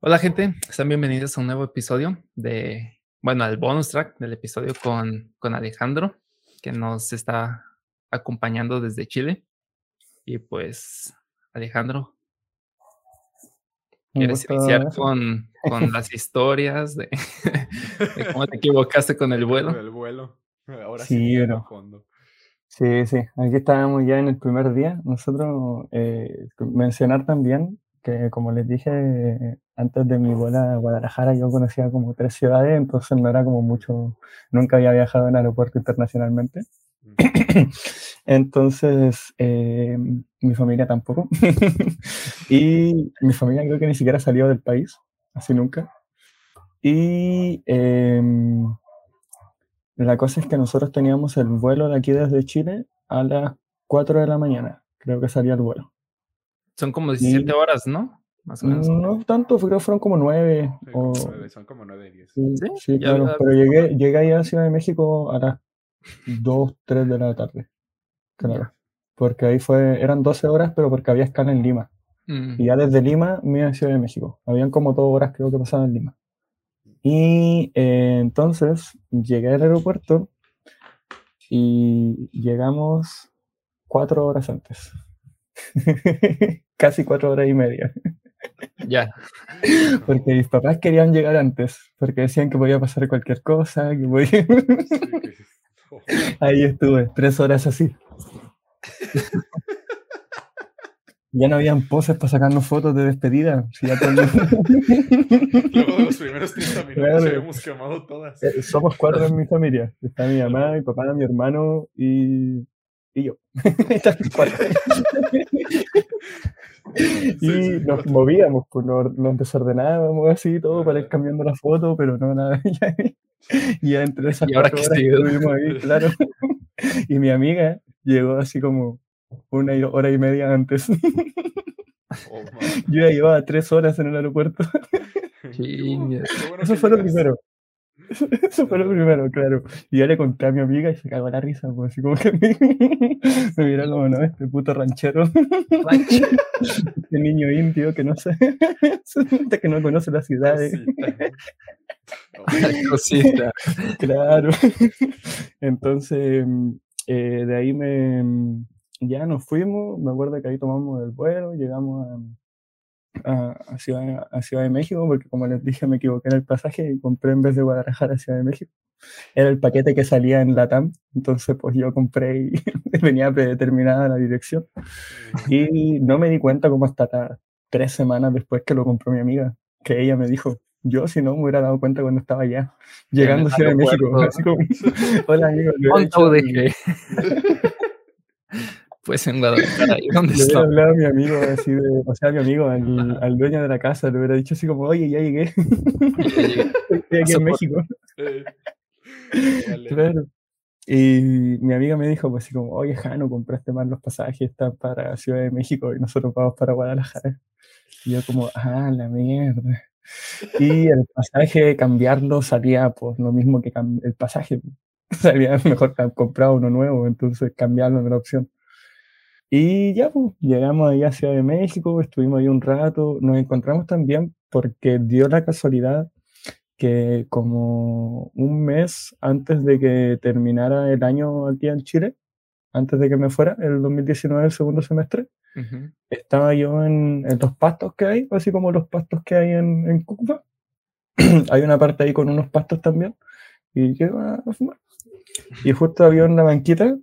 Hola gente, están bienvenidos a un nuevo episodio de, bueno, al bonus track del episodio con, con Alejandro, que nos está acompañando desde Chile. Y pues, Alejandro, ¿quieres iniciar con, con las historias de, cómo te equivocaste con el vuelo? El vuelo. Ahora sí, sí, pero- fondo. Sí, sí, aquí estábamos ya en el primer día. Nosotros, eh, mencionar también como les dije, eh, antes de mi vuelo a Guadalajara yo conocía como tres ciudades, entonces no era como mucho, nunca había viajado en aeropuerto internacionalmente. Entonces, eh, mi familia tampoco. y mi familia creo que ni siquiera salió del país, así nunca. Y em, la cosa es que nosotros teníamos el vuelo de aquí desde Chile a las 4 de la mañana. Creo que salía el vuelo. Son como 17 horas, ¿no? Más o menos. No tanto, creo que fueron como 9. Sí, como o, nueve, son como 9, 10. sí, ¿Sí? claro. Pero llegué, llegué ahí a Ciudad de México a las 2, 3 de la tarde. Claro. Porque ahí fue, eran 12 horas, pero porque había escala en Lima. Mm, Y ya desde Lima me iba a Ciudad de México. Habían como dos horas creo que pasaban en Lima. Y eh, entonces llegué al aeropuerto y llegamos cuatro horas antes. Casi cuatro horas y media. ya. Porque mis papás querían llegar antes, porque decían que podía pasar cualquier cosa, que podía- Ahí estuve, tres horas así. Ya no habían poses para sacarnos fotos de despedida. si ya todo el mundo- Luego de los primeros 30 minutos Claro. habíamos quemado todas. Eh, Somos cuatro en mi familia. Está mi mamá, mi papá, mi hermano y, y yo. Están cuatro. Sí, y sí, nos movíamos, pues nos, nos desordenábamos así todo para ir cambiando la foto, pero no nada. Ya, ya entre esas ¿Y ahora que estuvimos ahí, claro. Y mi amiga llegó así como una y- hora y media antes. Oh. Yo ya llevaba tres horas en el aeropuerto. Bueno Eso fue lo primero. Eso fue lo primero, claro. Y ya le conté a mi amiga y se cagó la risa, pues así como que me, me miró como, no, este puto ranchero, este niño indio que no sé, que no conoce las ciudades, Cosita. Oh, Cosita. claro. Entonces, eh, de ahí me, ya nos fuimos, me acuerdo que ahí tomamos el vuelo, llegamos a, a, a Ciudad, a Ciudad de México, porque como les dije, me equivoqué en el pasaje y compré en vez de Guadalajara a Ciudad de México. Era el paquete que salía en Latam, entonces pues yo compré y venía predeterminada la dirección. Y no me di cuenta como hasta la- tres semanas después que lo compró mi amiga, que ella me dijo, yo si no me hubiera dado cuenta cuando estaba allá, llegando a Ciudad de México. Así como, hola amigo, le hubiera ¿Cuánto dejé? Pues en Guadalajara. ¿Y dónde Le hubiera está? hablado a mi amigo, así de, o sea, a mi amigo, al, al dueño de la casa, le hubiera dicho así como, oye, ya llegué, estoy aquí en México. Eh, vale. Claro. Y mi amiga me dijo, pues así como, oye, Jano, compraste mal los pasajes, están para Ciudad de México y nosotros vamos para Guadalajara. Y yo como, ah, la mierda. Y el pasaje, cambiarlo, salía pues lo mismo que el pasaje. Salía mejor comprar uno nuevo, entonces cambiarlo no era opción. Y ya, pues, llegamos ahí a Ciudad de México, estuvimos ahí un rato, nos encontramos también porque dio la casualidad que como un mes antes de que terminara el año aquí en Chile, antes de que me fuera, el 2019, el segundo semestre, Ujú. estaba yo en, en los pastos que hay, así como los pastos que hay en, en Cúcuta. hay una parte ahí con unos pastos también. Y yo a fumar. Y justo había una banquita,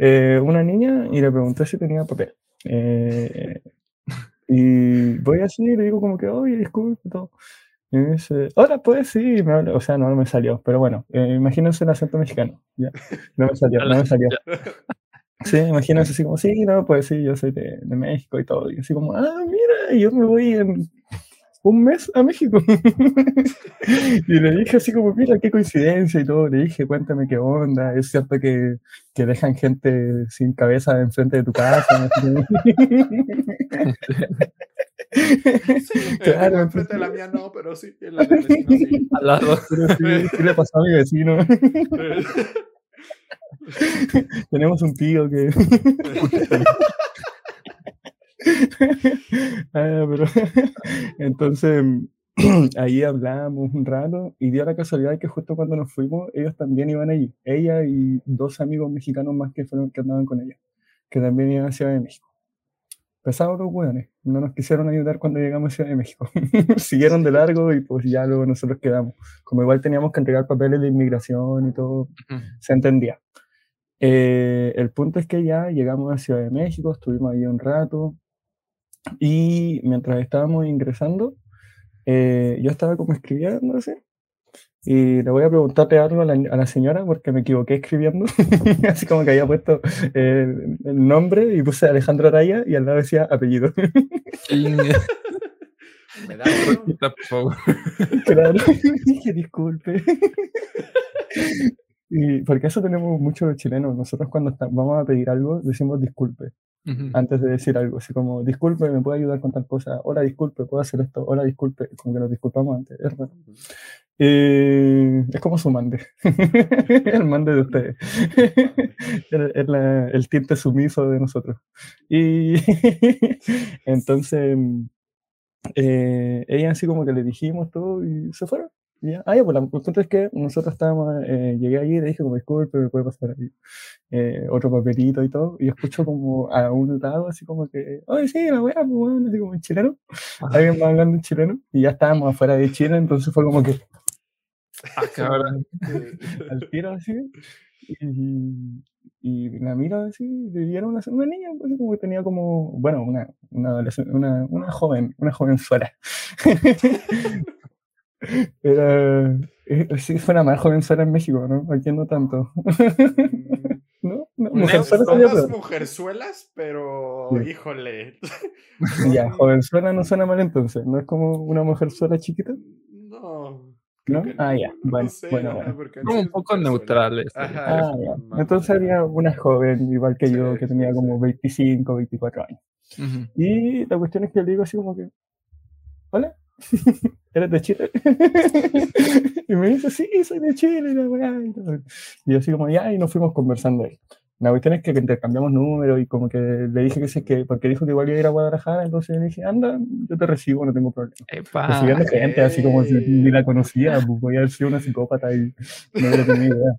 eh, una niña, y le pregunté si tenía papel. Eh, y voy así, y le digo como que, oye, disculpe, todo. Y me dice, hola, pues sí, me habla- o sea, no, no me salió, pero bueno, eh, imagínense el acento mexicano, ya, no me salió, no me salió. Sí, imagínense así como, sí, no, pues sí, yo soy de, de México y todo. Y así como, ah, mira, yo me voy en un mes a México. y le dije así como, mira, qué coincidencia y todo. Le dije, cuéntame qué onda. Es cierto que, que dejan gente sin cabeza enfrente de tu casa. Sí, Claro, enfrente de la mía no, pero sí, en la del vecino sí. Al lado. Sí, ¿qué le pasó a mi vecino? Tenemos un tío que... Ah, pero entonces ahí hablamos un rato y dio la casualidad que justo cuando nos fuimos, ellos también iban allí. Ella y dos amigos mexicanos más que, fueron, que andaban con ella, que también iban a Ciudad de México. Pesados los hueones, no nos quisieron ayudar cuando llegamos a Ciudad de México. Siguieron de largo y pues ya luego nosotros quedamos. Como igual teníamos que entregar papeles de inmigración y todo, Ujú. se entendía. Eh, el punto es que ya llegamos a Ciudad de México, estuvimos ahí un rato y mientras estábamos ingresando, eh, yo estaba como escribiendo así. Y le voy a preguntarte algo a la, a la señora porque me equivoqué escribiendo. así como que había puesto eh, el nombre y puse Alejandro Araya y al lado decía apellido. Me da. Por favor. claro, dije disculpe. Y porque eso tenemos muchos chilenos. Nosotros cuando vamos a pedir algo decimos disculpe. Ujú. antes de decir algo, así como, disculpe, ¿me puede ayudar con tal cosa? Hola, disculpe, ¿puedo hacer esto? Hola, disculpe, como que nos disculpamos antes, es raro. Eh, es como su mande, el mande de ustedes, el, el, el tinte sumiso de nosotros. Y entonces, eh, ella así como que le dijimos todo y se fueron. Ya. Ah, ya, pues la- punto es que nosotros estábamos, eh, llegué allí y le dije como, disculpe, ¿me puede pasar ahí? eh, otro papelito y todo, y escucho como a un lado, así como que, oye, sí, la weá, pues, weón", así como en chileno, alguien va hablando en chileno, y ya estábamos afuera de Chile, entonces fue como que Ah, cabrón. al tiro así, y, y la miro así, y era una, una niña, pues, como que tenía como, bueno, una, una adolescente, una, una joven, una jovenzuela. Era, eh, sí, suena más jovenzuela en México, ¿no? Aquí no tanto. ¿No? no Una mujerzuela Son las mujerzuelas, pero Sí. híjole. Ya, jovenzuela no suena mal entonces, ¿no es como una mujerzuela chiquita? No. ¿No? que Ah, ya, no bueno, sé, bueno, bueno. Como un poco neutrales. Ajá, Ah, ya. Entonces sería una joven, igual que yo, que tenía sí, como sí. 25, 24 años. Ujú. Y la cuestión es que le digo así como que, hola, ¿eres de Chile? y me dice, sí, soy de Chile, y yo así como, ya, y nos fuimos conversando ahí. La cuestión es que intercambiamos números y como que le dije que sí, que, porque dijo que igual iba a ir a Guadalajara, entonces le dije, anda, yo te recibo, no tengo problema. Epa. Recibiendo gente así como si ni la conocía, pues voy a haber sido una psicópata y no hubiera tenido idea.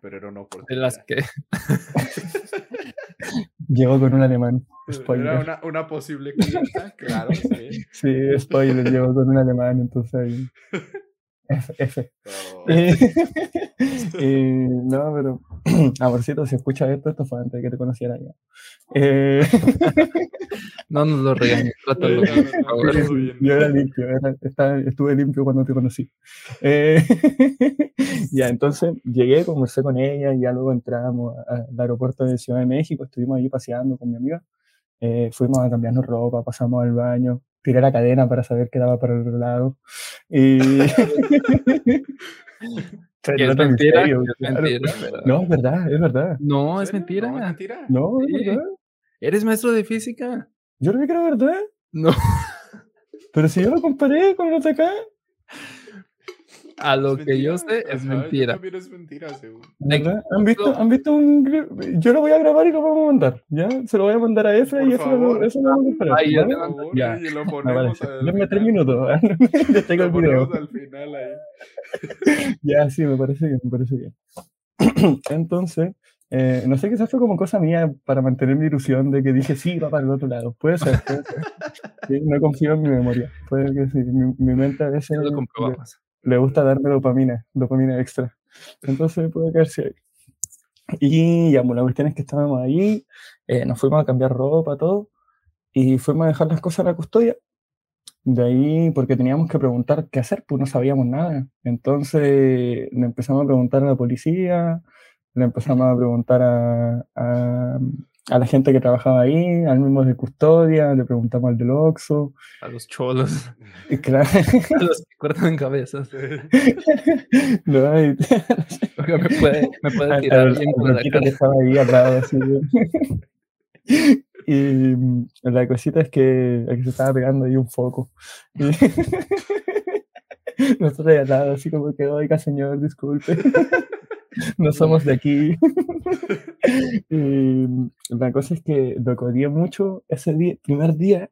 Pero era una De oportunidad. las que. Llegó con un alemán. Spoiler. Era una, una posible clienta, claro, sí. Sí, spoiler, llegó con un alemán, entonces ahí. F. F. Eh, eh, no, pero. Amorcito, si escuchas esto, esto fue antes de que te conociera ya. Eh, No nos lo regañes. Trátalo, yo era limpio, era- estaba- estuve limpio cuando te conocí. Eh, ya, entonces llegué, conversé con ella, y ya luego entramos al aeropuerto de Ciudad de México, estuvimos ahí paseando con mi amiga. Eh, fuimos a cambiarnos ropa, pasamos al baño, tiré la cadena para saber que daba para el otro lado. Y. No es tan mentira. es claro. mentira. pero- No, es verdad, es verdad. No, es mentira. No, es mentira. No, es Sí. verdad. ¿Eres maestro de física? Yo creo que era verdad. No. Pero si yo lo comparé con los de acá. A lo Es que yo sé, es Ajá, yo mentira. Es. ¿verdad? ¿Han visto, ¿Han visto un Yo lo voy a grabar y lo vamos a mandar. ¿Ya? Se lo voy a mandar a Efra y eso, lo- eso lo vamos a comparar. Ay, ya Ya. y lo al Denme tres minutos. Les tengo Lo el video. ponemos al final ahí. Ya, sí, me parece bien, me parece bien. Entonces, eh, no sé, quizás fue como cosa mía para mantener mi ilusión de que dije, sí, va para el otro lado. Puede ser, puede ser. Sí, no confío en mi memoria. Puede que sí. Mi, mi mente a veces Ya lo comprobamos. Le gusta darme dopamina, dopamina extra. Entonces puede quedarse ahí. Y ya, bueno, la cuestión es que estábamos ahí, eh, nos fuimos a cambiar ropa, todo, y fuimos a dejar las cosas a la custodia. De ahí, porque teníamos que preguntar qué hacer, pues no sabíamos nada. Entonces le empezamos a preguntar a la policía, le empezamos a preguntar a, a la gente que trabajaba ahí, al mismo de custodia, le preguntamos al del Oxxo. A los cholos. Y claro, A los que cortan cabezas. no, y- Oiga, me puede, me puede tirar bien con la loquito que cara. estaba ahí al lado, así. Y mm, la cosita es que, es que se estaba pegando ahí un foco. Y nosotros ahí al lado, así como que, oiga, señor, disculpe. No somos de aquí. Y la cosa es que lo que odié mucho ese día, primer día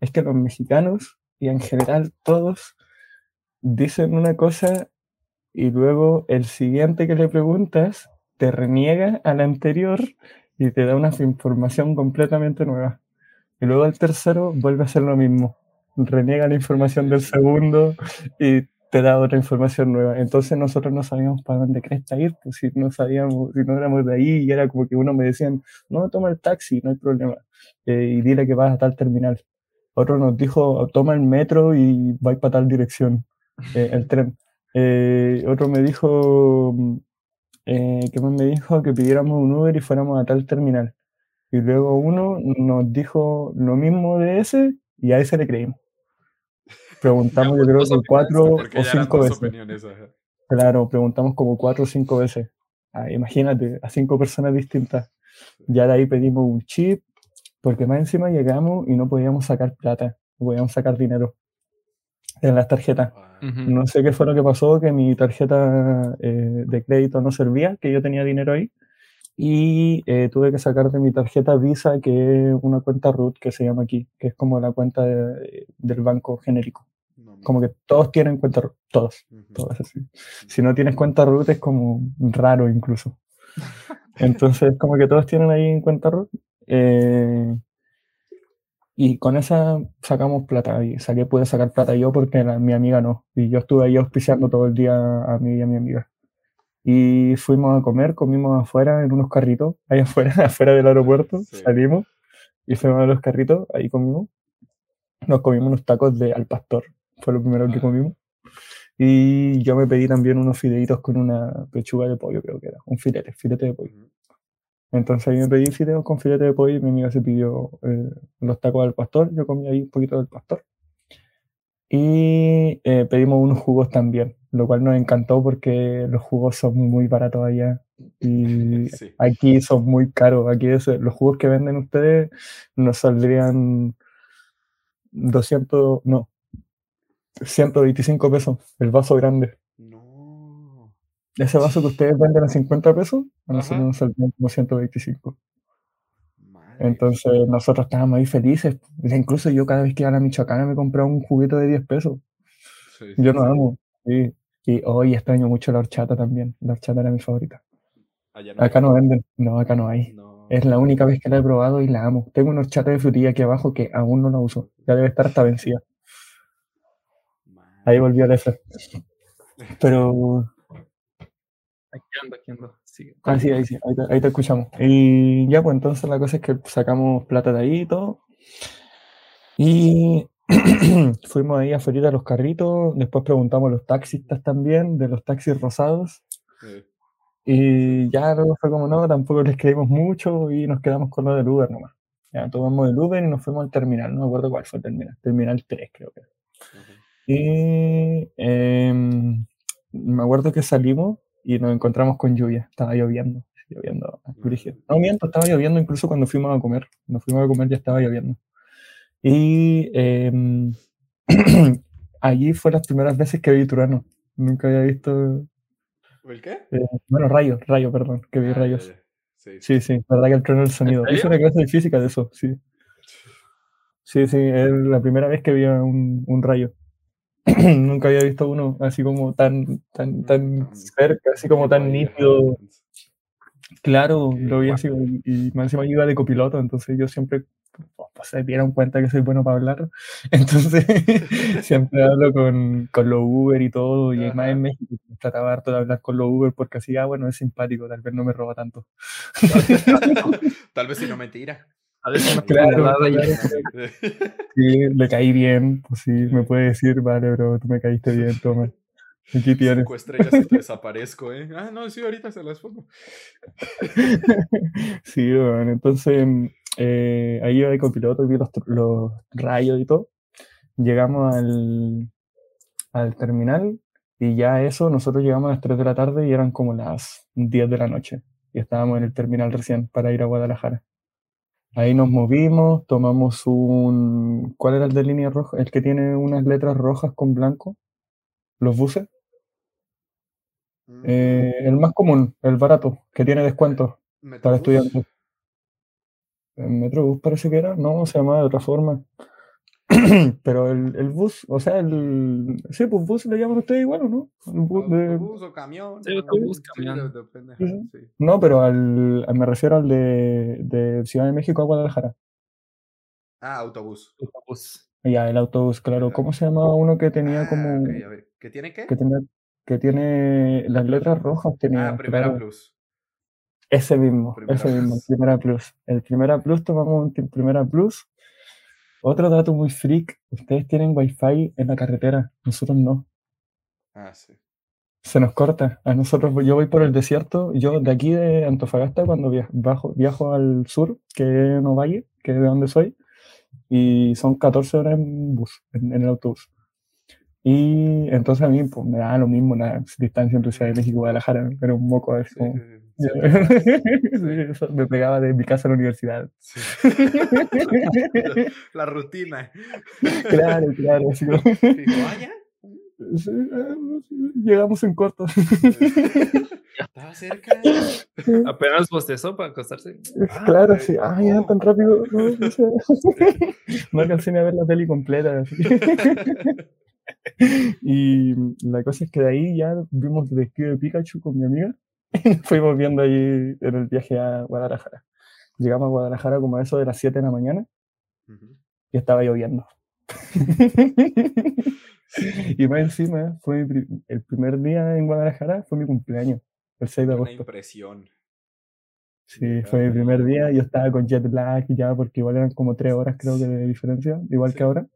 es que los mexicanos, y en general todos, dicen una cosa y luego el siguiente que le preguntas te reniega a la anterior y te da una información completamente nueva. Y luego el tercero vuelve a hacer lo mismo. Reniega la información del segundo y te da otra información nueva. Entonces nosotros no sabíamos para dónde cresta ir, pues si no sabíamos, si no éramos de ahí, y era como que uno me decían, no, toma el taxi, no hay problema, eh, y dile que vas a tal terminal. Otro nos dijo, toma el metro y vais para tal dirección, eh, el tren. Eh, otro me dijo, ¿qué más me dijo? Que pidiéramos un Uber y fuéramos a tal terminal. Y luego uno nos dijo lo mismo de ese y a ese le creímos. Preguntamos, yo creo que cuatro o cinco veces. Claro, preguntamos como cuatro o cinco veces. Ah, imagínate, a cinco personas distintas. Ya de ahí pedimos un chip, porque más encima llegamos y no podíamos sacar plata, no podíamos sacar dinero en las tarjetas. No sé qué fue lo que pasó, que mi tarjeta eh, de crédito no servía, que yo tenía dinero ahí, y eh, tuve que sacar de mi tarjeta Visa, que es una cuenta root que se llama aquí, que es como la cuenta de- del banco genérico. Como que todos tienen cuenta root, todos, Ujú. todos así. Si no tienes cuenta root es como raro incluso. Entonces, como que todos tienen ahí en cuenta root. eh, y con esa sacamos plata. Y saqué, pude sacar plata yo porque la- mi amiga no. Y yo estuve ahí auspiciando todo el día a mí y a mi amiga. Y fuimos a comer, comimos afuera en unos carritos, ahí afuera, afuera del aeropuerto. Sí. Salimos y fuimos a los carritos, ahí comimos. Nos comimos unos tacos de al pastor, fue lo primero que comimos. Y yo me pedí también unos fideitos con una pechuga de pollo, creo que era. Un filete, filete de pollo. Entonces ahí me pedí fideos con filete de pollo y mi amiga se pidió eh, los tacos del pastor. Yo comí ahí un poquito del pastor. Y eh, pedimos unos jugos también, lo cual nos encantó porque los jugos son muy baratos allá. Y Sí. aquí son muy caros. Aquí es- los jugos que venden ustedes nos saldrían 200, no, 125 pesos, el vaso grande. No. Ese vaso que ustedes venden a 50 pesos, a nosotros nos saldrían como 125. Madre. Entonces nosotros estábamos ahí felices. Incluso yo cada vez que iba a la Michoacana me compraba un juguito de 10 pesos. Sí, Yo sí, sí. amo. Sí. Y hoy extraño mucho la horchata también. La horchata era mi favorita. Allá no Acá hay. no venden. No, acá no hay. No. Es la única vez que la he probado y la amo. Tengo una horchata de frutilla aquí abajo que aún no la uso. Ya debe estar hasta vencida. Ahí volvió a F. Pero Aquí ando, aquí ando. Ah, sí, ahí sí, ahí te, ahí te escuchamos. Y ya, pues entonces la cosa es que sacamos plata de ahí y todo. Y fuimos ahí afuera a los carritos, después preguntamos a los taxistas también, de los taxis rosados. Sí. Y ya luego fue como, no, tampoco les creímos mucho y nos quedamos con lo del Uber nomás. Ya tomamos el Uber y nos fuimos al terminal, no me acuerdo cuál fue el terminal, terminal 3 creo que. Ajá. Y em, me acuerdo que salimos y nos encontramos con lluvia. Estaba lloviendo, lloviendo. brígido. No miento, estaba lloviendo incluso cuando fuimos a comer. Cuando fuimos a comer ya estaba lloviendo. Y em, allí fue las primeras veces que vi Turano. Nunca había visto. ¿El qué? eh, bueno, rayo, rayo, perdón, que vi Ah, rayos. Sí, Sí, sí, verdad que el trueno del sonido. Hice una clase de física de eso, sí. Sí, sí, es la primera vez que vi un, un rayo. Nunca había visto uno así como tan, tan, tan cerca, así como tan nítido. Claro, lo vi así, y, más encima iba de copiloto, entonces yo siempre, pues, se dieron cuenta que soy bueno para hablar, entonces siempre hablo con, con los Uber y todo, y más Ajá. en México trataba harto de hablar con los Uber porque así, ah, bueno, es simpático, tal vez no me roba tanto. Tal vez si no mentira. A veces una Claro, puñalada y- claro. Sí, le caí bien, pues sí, me puede decir, vale, bro, tú me caíste bien, toma. Aquí tienes. Cinco estrellas y te desaparezco, ¿eh? Ah, no, sí, ahorita se las pongo. Sí, bueno, entonces eh, ahí iba de copiloto y vi los, los rayos y todo. Llegamos al, al terminal y ya eso, nosotros llegamos a las 3 de la tarde y eran como las 10 de la noche. Y estábamos en el terminal recién para ir a Guadalajara. Ahí nos movimos, tomamos un... ¿Cuál era el de línea roja? El que tiene unas letras rojas con blanco. Los buses. Eh, el más común, el barato, que tiene descuentos para estudiantes. ¿El Metrobús parece que era? No, se llamaba de otra forma. Pero el, el bus, o sea, el. Sí, pues bus le llaman ustedes igual, ¿o no? El bus de. O camión. Sí, ¿no? camión. sí. No, pero al, al- me refiero al de, de Ciudad de México a Guadalajara. Ah, autobús. Autobús. Ya, el autobús, claro. ¿Cómo se llamaba uno que tenía Ah, como. ok, a ver. ¿Qué tiene qué? que tenía, que tiene las letras rojas? Tenía, Ah, Primera claro. Plus. Ese mismo, Primera ese mismo, el Plus. Primera Plus. El Primera Plus, tomamos un Primera Plus. Otro dato muy freak, ustedes tienen wifi en la carretera, nosotros no. Ah, sí. Se nos corta. A nosotros, yo voy por el desierto, yo de aquí de Antofagasta, cuando via- bajo- viajo al sur, que es Novalle, que es de donde soy, y son 14 horas en bus, en, en el autobús. Y entonces a mí pues, me da lo mismo la distancia entre Ciudad de México y Guadalajara, era un moco Sí, como... sí, sí. Siempre Sí, me pegaba de mi casa a la universidad. Sí. La rutina. Claro, claro. así como- Digo, ah. Sí, ah, llegamos en corto. Estaba cerca. Apenas bostezó para acostarse. Ah, claro, güey, sí. Ah, ya tan rápido. No, no sé. No alcancé ni a ver la peli completa. así. Y la cosa es que de ahí ya vimos Detective de Pikachu con mi amiga. Fuimos viendo ahí en el viaje a Guadalajara. Llegamos a Guadalajara como a eso de las 7 de la mañana y estaba lloviendo. y más encima, fue pri- el primer día en Guadalajara, fue mi cumpleaños, el 6 de Una agosto. impresión. Sí, fue mi primer día, yo estaba con jet lag ya, porque igual eran como tres horas creo que de diferencia, igual Sí. que ahora.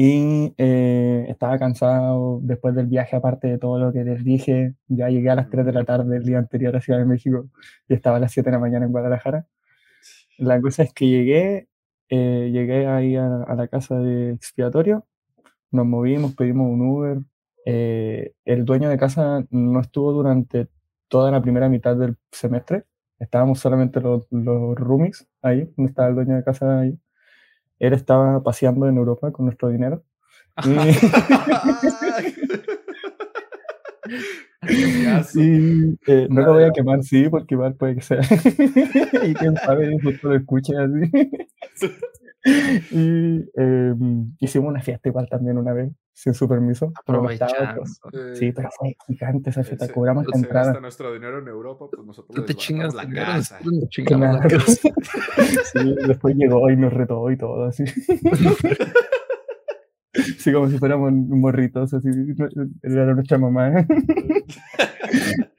Y eh, estaba cansado después del viaje, aparte de todo lo que les dije, ya llegué a las 3 de la tarde el día anterior a Ciudad de México y estaba a las 7 de la mañana en Guadalajara. La cosa es que llegué, eh, llegué ahí a, a la casa de expiatorio, nos movimos, pedimos un Uber. eh, el dueño de casa no estuvo durante toda la primera mitad del semestre, estábamos solamente los, los roomies ahí, no estaba el dueño de casa ahí. Él estaba paseando en Europa con nuestro dinero. Payaso. Y, y, eh, no lo voy a quemar, sí, porque igual puede que sea. y quién sabe, justo lo escuche así. y eh, hicimos una fiesta igual también una vez, sin su permiso. estaba, Aprovechando. pues. Sí, pero fue gigante esa fiesta, cobramos la entrada. nuestro dinero en Europa, pues nosotros Tú te chingas la dinero, casa. nosotros nos chingamos la casa. Sí, después llegó y nos retó y todo, así. Sí, como si fuéramos morritos, así, era nuestra mamá.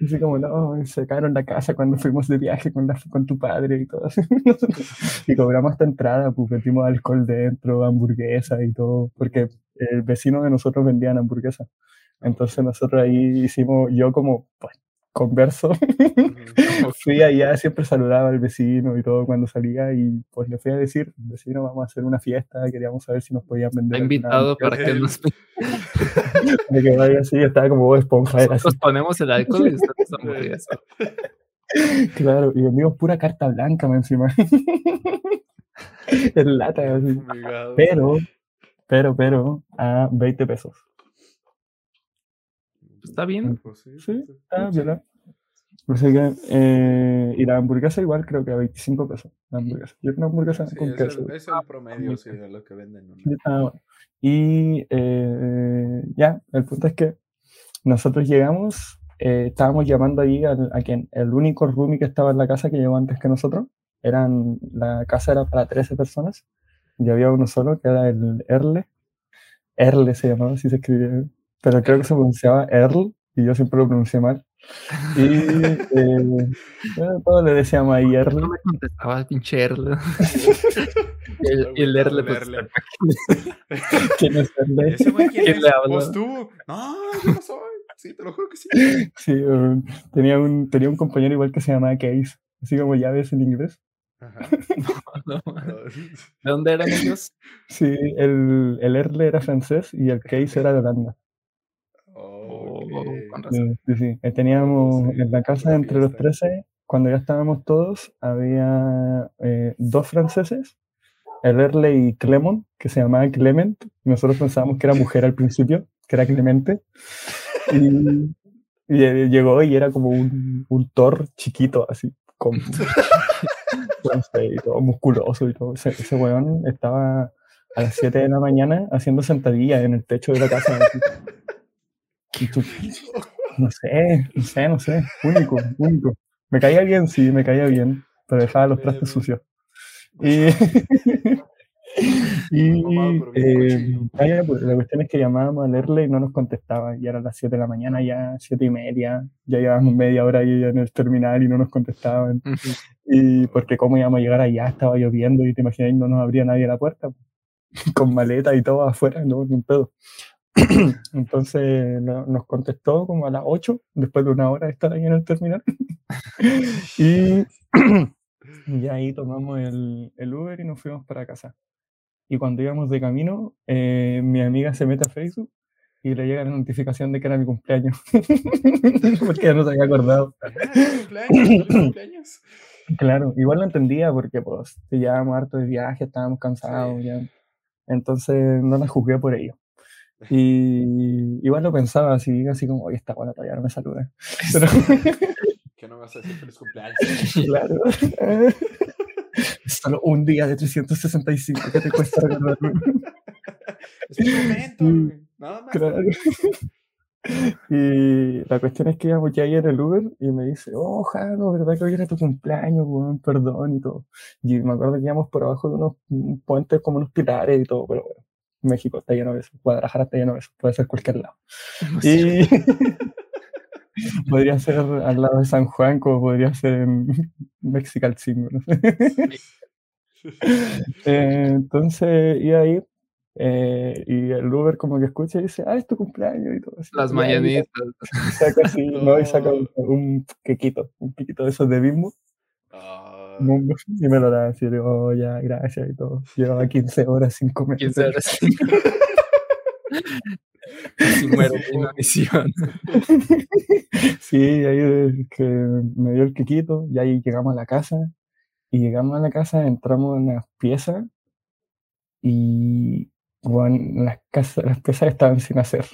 Así como, no, sacaron la casa cuando fuimos de viaje con, la- con tu padre y todo. Y cobramos esta entrada, pues metimos alcohol dentro, hamburguesas y todo, porque el vecino de nosotros vendían hamburguesas. Entonces nosotros ahí hicimos, yo como, pues, converso, fui allá, siempre saludaba al vecino y todo cuando salía y pues le fui a decir, vecino, vamos a hacer una fiesta, queríamos saber si nos podían vender. Invitado para que nos De que vaya así, estaba como esponja, era así. nosotros ponemos el alcohol y ustedes hamburguesa. Claro, y vendimos pura carta blanca encima. en lata, así. Pero, pero, pero, a 20 pesos. Está bien. Pues sí, Sí, sí. Ah, ¿verdad? Así que, eh, y la hamburguesa igual creo que a 25 pesos. La hamburguesa. Yo una hamburguesa Sí, con es, queso. el, es el promedio, sí, de lo que venden. ¿no? Ah, bueno. Y eh, ya, el punto es que nosotros llegamos, eh, estábamos llamando ahí al- a quien, el único roomie que estaba en la casa que llegó antes que nosotros, eran, la casa era para 13 personas, y había uno solo que era el Erle, Erle se llamaba, así se escribía, pero creo que se pronunciaba Erl, y yo siempre lo pronuncié mal. Y eh, todos le decíamos ahí Erle. No me contestaba el pinche Erle. Y el, pues, leerle. ¿Quién es güey quién ¿Quién le habla? Pues tú. No, yo no soy. Sí, te lo juro que sí. Sí, um, tenía, un, tenía un compañero igual que se llamaba Case, así como llaves en inglés. Ajá. no, ¿De dónde eran ellos? Sí, el, el Erle era francés y el Case era de Holanda. Ok. con razón. Sí, sí, sí. Eh, Teníamos Sí, en la casa entre los fiesta. 13, cuando ya estábamos todos, había eh, dos franceses, el Erle y Clement, que se llamaba Clement. Nosotros pensábamos que era mujer al principio, que era Clemente. Y, y eh, llegó y era como un, un Thor chiquito, así, con y todo musculoso y todo. Ese, ese weón estaba a las 7 de la mañana haciendo sentadillas en el techo de la casa. No sé, no sé, no sé, único, único. Me caía bien, sí, me caía bien, pero dejaba los trastes sucios. Y, y eh, pues, la cuestión es que llamábamos a leerle y no nos contestaba. Y eran las 7 de la mañana, ya 7 y media, ya llevábamos media hora ahí en el terminal y no nos contestaban. Y porque cómo íbamos a llegar allá, estaba lloviendo y te imaginas, no nos abría nadie la puerta, con maleta y todo afuera, no, ni un pedo. Entonces no- nos contestó como a las 8, después de una hora de estar ahí en el terminal. y, y ahí tomamos el, el Uber y nos fuimos para casa. Y cuando íbamos de camino, eh, mi amiga se mete a Facebook y le llega la notificación de que era mi cumpleaños. porque ya no se había acordado. Ah, ¿feliz cumpleaños, cumpleaños. Claro, igual lo entendía porque pues llevábamos harto de viaje, estábamos cansados Sí. ya. Entonces no la juzgué por ello. Y igual lo pensaba así, así como, oye, está bueno, todavía no me saluda. Pero ¿Qué no me vas a decir feliz cumpleaños? claro, solo un día de 365 que te cuesta recordarlo. Es mi momento. Nada más. Claro. Y la cuestión es que íbamos ya ahí en el Uber y me dice, oh, Jano, ¿verdad que hoy era tu cumpleaños? Perdón y todo. Y me acuerdo que íbamos por abajo de unos puentes como unos pilares y todo, pero bueno, México está lleno de eso, Guadalajara está lleno de eso, puede ser cualquier lado. Y podría ser al lado de San Juan, como podría ser en Mexical Chingo, no sé. Eh, entonces, y ahí, eh, y el Uber como que escucha y dice, ah, es tu cumpleaños y todo. así. Las mañanitas. Saca así, ¿no? Y saca un, un quequito, un piquito de esos de bimbo, Bimbo, y me lo da así, digo, oh, ya, gracias y todo. Llevaba 15 horas sin comer. 15 horas. Casi muero en una misión. Sí, ahí que me dio el quequito, y ahí llegamos a la casa, y llegamos a la casa, entramos en las piezas, y bueno, las, casas, las piezas estaban sin hacer.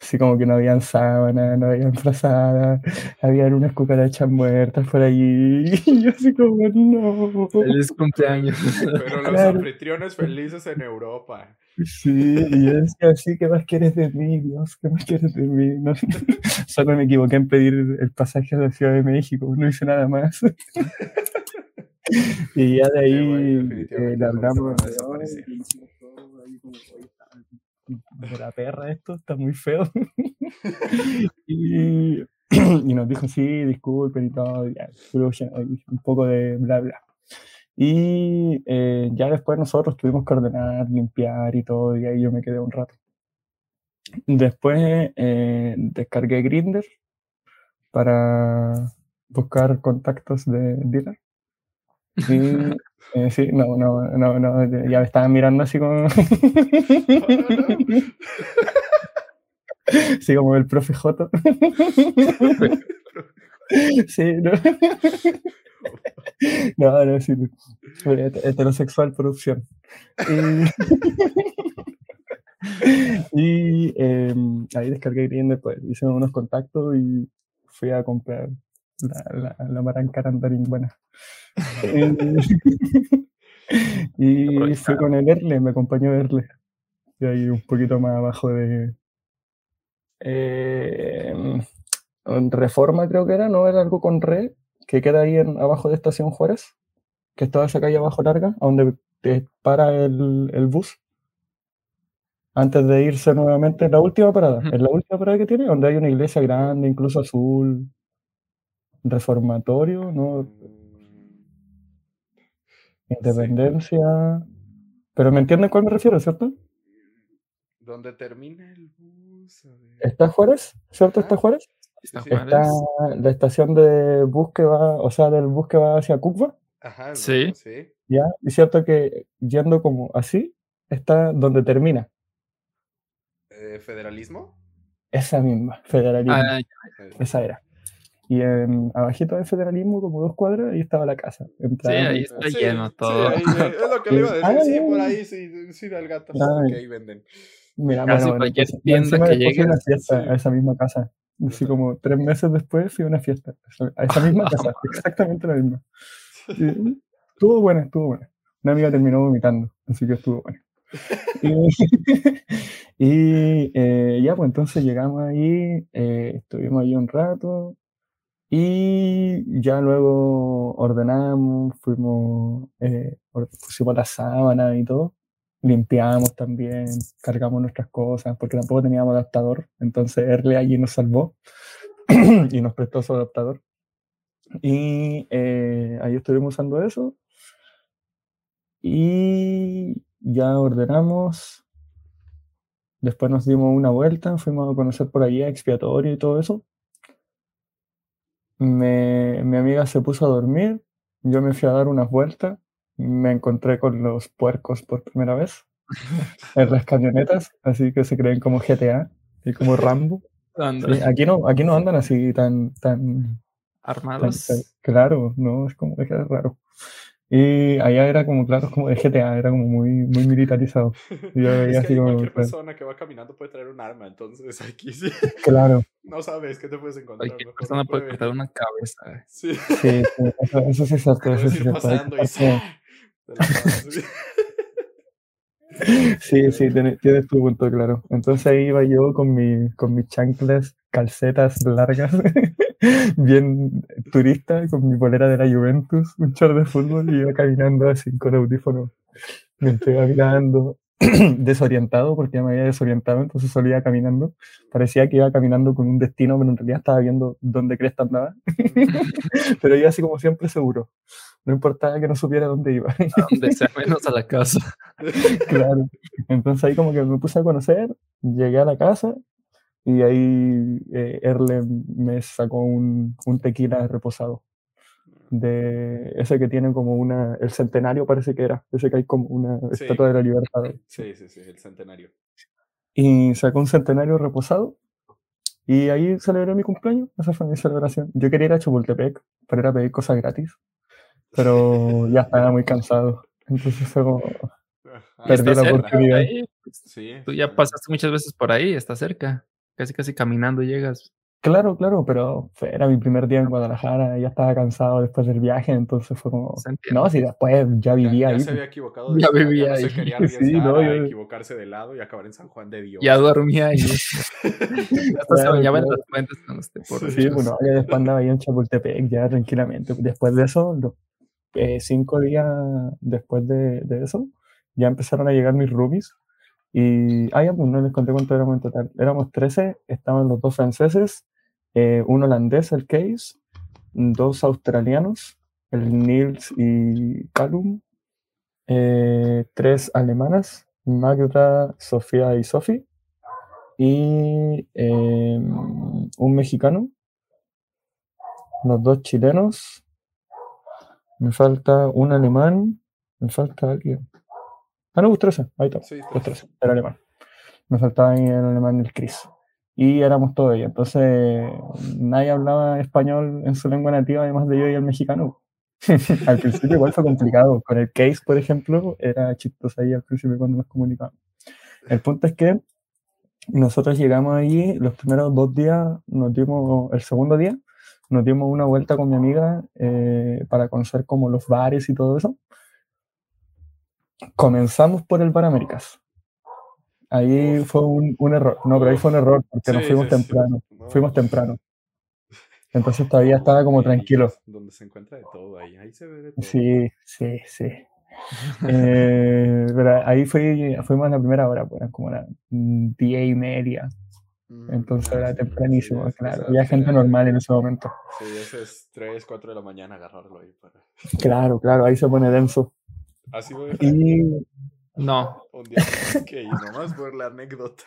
Así como que no habían sábanas, no habían frazadas, habían unas cucarachas muertas por allí, y yo así como, no. Feliz cumpleaños. Pero los Claro. anfitriones felices en Europa. Sí, y yo decía así, ¿qué más quieres de mí, Dios? ¿Qué más quieres de mí? No, solo me equivoqué en pedir el pasaje a la Ciudad de México, no hice nada más. y ya de Sí, ahí eh, eso hablamos de, la perra esto, está muy feo. y, y nos dijo, sí, disculpen y todo, ya, ya, un poco de bla, bla. Y eh, ya después nosotros tuvimos que ordenar, limpiar y todo, y ahí yo me quedé un rato. Después eh, descargué Grinder para buscar contactos de dealer. Y eh, sí, no, no, no, no, ya me estaban mirando así como. Sí, como el profe Joto. Sí, no. No, no, sí. het- Heterosexual producción. Y, y, em, ahí descargué Grindr, pues hice unos contactos y fui a comprar la, la, la maranca andarín buena. y fui con el Erle, me acompañó Erle. Y ahí un poquito más abajo de. en Reforma creo que era, no era algo con Red, que queda ahí en, abajo de Estación Juárez, que es toda esa calle abajo larga, a donde te para el, el bus. Antes de irse nuevamente, en la última parada, es la última parada que tiene, donde hay una iglesia grande, incluso azul, reformatorio, ¿no? Independencia. Pero me entienden a cuál me refiero, ¿cierto? Donde termina el bus. a ver. ¿Está Juárez? ¿Cierto? ¿Está Ah. Juárez? Está Sí. Juárez. Está la estación de bus que va, o sea, del bus que va hacia Cucba, Ajá, Sí. sí. ¿ya? Y cierto que yendo como así, está donde termina. Eh, ¿Federalismo? Esa misma, federalismo. Ah, Esa era. Y en, abajito de federalismo, como dos cuadras, ahí estaba la casa. sí, ahí está sí, lleno sí, todo. ahí, eh, es lo que le iba a decir. Ah, Sí, por ya. ahí, sí, sí, del gato. Que ahí venden. Mira, Casi bueno, cualquier entonces, tienda encima que a una fiesta sí. a esa misma casa. Así como tres meses después fui a una fiesta. A esa misma casa, exactamente la misma. Y estuvo buena, estuvo buena. Una amiga terminó vomitando, así que estuvo buena. Y, y, eh, ya, pues entonces llegamos ahí, eh, estuvimos ahí un rato y ya luego ordenamos, fuimos, eh, pusimos la sábana y todo, limpiamos también, cargamos nuestras cosas, porque tampoco teníamos adaptador, entonces Erle allí nos salvó y nos prestó su adaptador. Y eh, ahí estuvimos usando eso. Y ya ordenamos. Después nos dimos una vuelta, fuimos a conocer por allí a expiatorio y todo eso. Me- mi amiga se puso a dormir, yo me fui a dar unas vueltas, me encontré con los puercos por primera vez en las camionetas, así que se creen como GTA y como Rambo. Sí, aquí no, aquí no andan así tan, tan, Armados. tan- claro, no, es como es raro. Y allá era como, claro, como de GTA, era como muy, muy militarizado. Y yo veía Es que así como, cualquier claro, persona que va caminando puede traer un arma, entonces aquí sí. claro, No sabes qué te puedes encontrar. Cualquier persona puede pruebe. cortar una cabeza. Sí, sí, sí, eso, eso sí es cierto, eso sí es cierto. hay que pasando y estar como- ¡zah! Te la pasas. Sí, sí, tienes, tu punto claro. Entonces ahí iba yo con, mi, con mis chanclas, calcetas largas, bien turista, con mi polera de la Juventus, un short de fútbol, y iba caminando así con audífonos. Mientras iba mirando, desorientado, porque ya me había desorientado, entonces solo iba caminando. Parecía que iba caminando con un destino, pero en realidad estaba viendo dónde cresta andaba. pero iba así como siempre seguro. No importaba que no supiera dónde iba. A donde sea menos a la casa. Claro. Entonces ahí como que me puse a conocer, llegué a la casa y ahí eh, Erle me sacó un, un tequila reposado. De ese que tiene como una, el centenario parece que era, ese que hay como una Sí. estatua de la libertad. Sí, sí, sí, el centenario. Y sacó un centenario reposado y ahí celebré mi cumpleaños, esa fue mi celebración. Yo quería ir a Chapultepec para ir a pedir cosas gratis, pero ya estaba muy cansado. Entonces fue como, Ah, Perdí la cerca, oportunidad. ahí, pues, Sí. Tú ya sí. pasaste muchas veces por ahí, está cerca. Casi, casi caminando llegas. Claro, claro, pero era mi primer día en Guadalajara, ya estaba cansado después del viaje, entonces fue como, no, si después ya Ya, vivía ya ahí, se había equivocado. Ya de ciudad, vivía no ahí. se quería Sí, no, yo- equivocarse de lado y acabar en San Juan de Dios. Ya dormía y hasta se bañaba en las fuentes con este por Sí, bueno, ya después andaba ahí en Chapultepec, ya tranquilamente. Después de eso, los, eh, cinco días después de, de eso, ya empezaron a llegar mis roomies, y, ah, ya, pues no les conté cuánto éramos en total, éramos 13, estaban los dos franceses, eh, un holandés, el Case, dos australianos, el Nils y Callum, eh, tres alemanas, Magda, Sofía y Sophie, y eh, un mexicano, los dos chilenos, me falta un alemán, me falta alguien. Ah, no, 13, ahí está, Sí, 13, era alemán. Me faltaba ahí el alemán el Chris. Y éramos todos ellos. Entonces, nadie hablaba español en su lengua nativa, además de yo y el mexicano. al principio igual fue complicado. Con el case, por ejemplo, era chistoso ahí al principio cuando nos comunicábamos. El punto es que nosotros llegamos allí, los primeros dos días, nos dimos, el segundo día, nos dimos una vuelta con mi amiga eh, para conocer como los bares y todo eso. Comenzamos por el Bar Américas. Ahí fue un, un error. No, pero ahí fue un error porque nos Sí, fuimos sí, sí. temprano. No, Fuimos temprano. Entonces todavía estaba como tranquilo. Donde se encuentra de todo ahí. Ahí se ve de todo. Sí, sí, sí. Eh, pero ahí fui, fuimos a la primera hora, pues eran como las mm, diez y media. Mm, Entonces ah, era sí, tempranísimo, sí, claro. Había sí, gente normal en ese momento. Sí, ese es 3, 4 de la mañana agarrarlo ahí. Para... Claro, claro, ahí se pone denso. ¿Ha sido Y No, un día que ir nomás por la anécdota?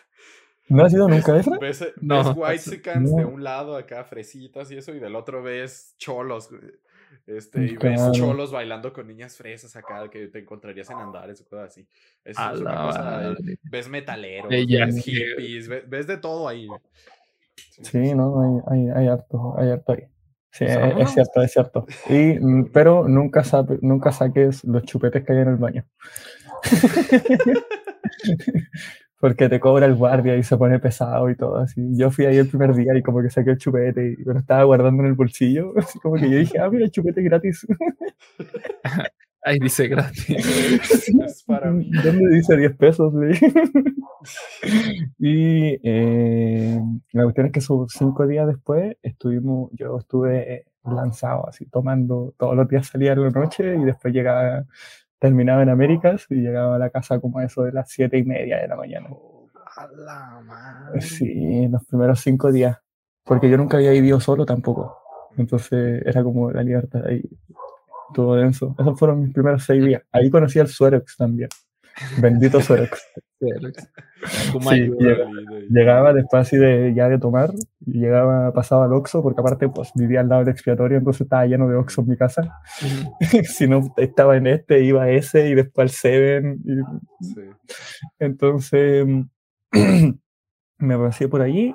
no ha sido nunca Efra. Ves, No, ves Whitesicans de no. un lado acá, fresitas y eso, y del otro ves cholos. Este, y Claro. ves cholos bailando con niñas fresas acá que te encontrarías en Andares o cosas así. Es una cosa de- ves metaleros, ves sí. hippies, ves, ves de todo ahí. güey. Sí, no, hay, hay, hay harto, hay harto ahí. Sí, es, es cierto, es cierto. Y, mm, pero nunca, sabe- nunca saques los chupetes que hay en el baño. Porque te cobra el guardia y se pone pesado y todo así. Yo fui ahí el primer día y como que saqué el chupete y me lo estaba guardando en el bolsillo. Así como que yo dije, ah, mira, el chupete gratis. Ahí dice gratis. Es para mí. ¿Dónde dice 10 pesos? y eh, la cuestión es que sus cinco días después estuvimos, yo estuve lanzado así, tomando, todos los días salía en la noche y después llegaba, terminaba en Américas y llegaba a la casa como a eso de las siete y media de la mañana. A la madre. Sí, los primeros cinco días, porque yo nunca había vivido solo tampoco, entonces era como la libertad ahí, todo denso. Esos fueron mis primeros seis días. Ahí conocí al Suerex también. Bendito Suerex. ¿Cómo Sí, ayuda? llega- Llegaba después así de ya de tomar, llegaba, pasaba al Oxxo, porque aparte pues vivía al lado del expiatorio, entonces estaba lleno de Oxxo en mi casa. Si no estaba en este, iba a ese y después al Seven. y- Sí. entonces me pasé por allí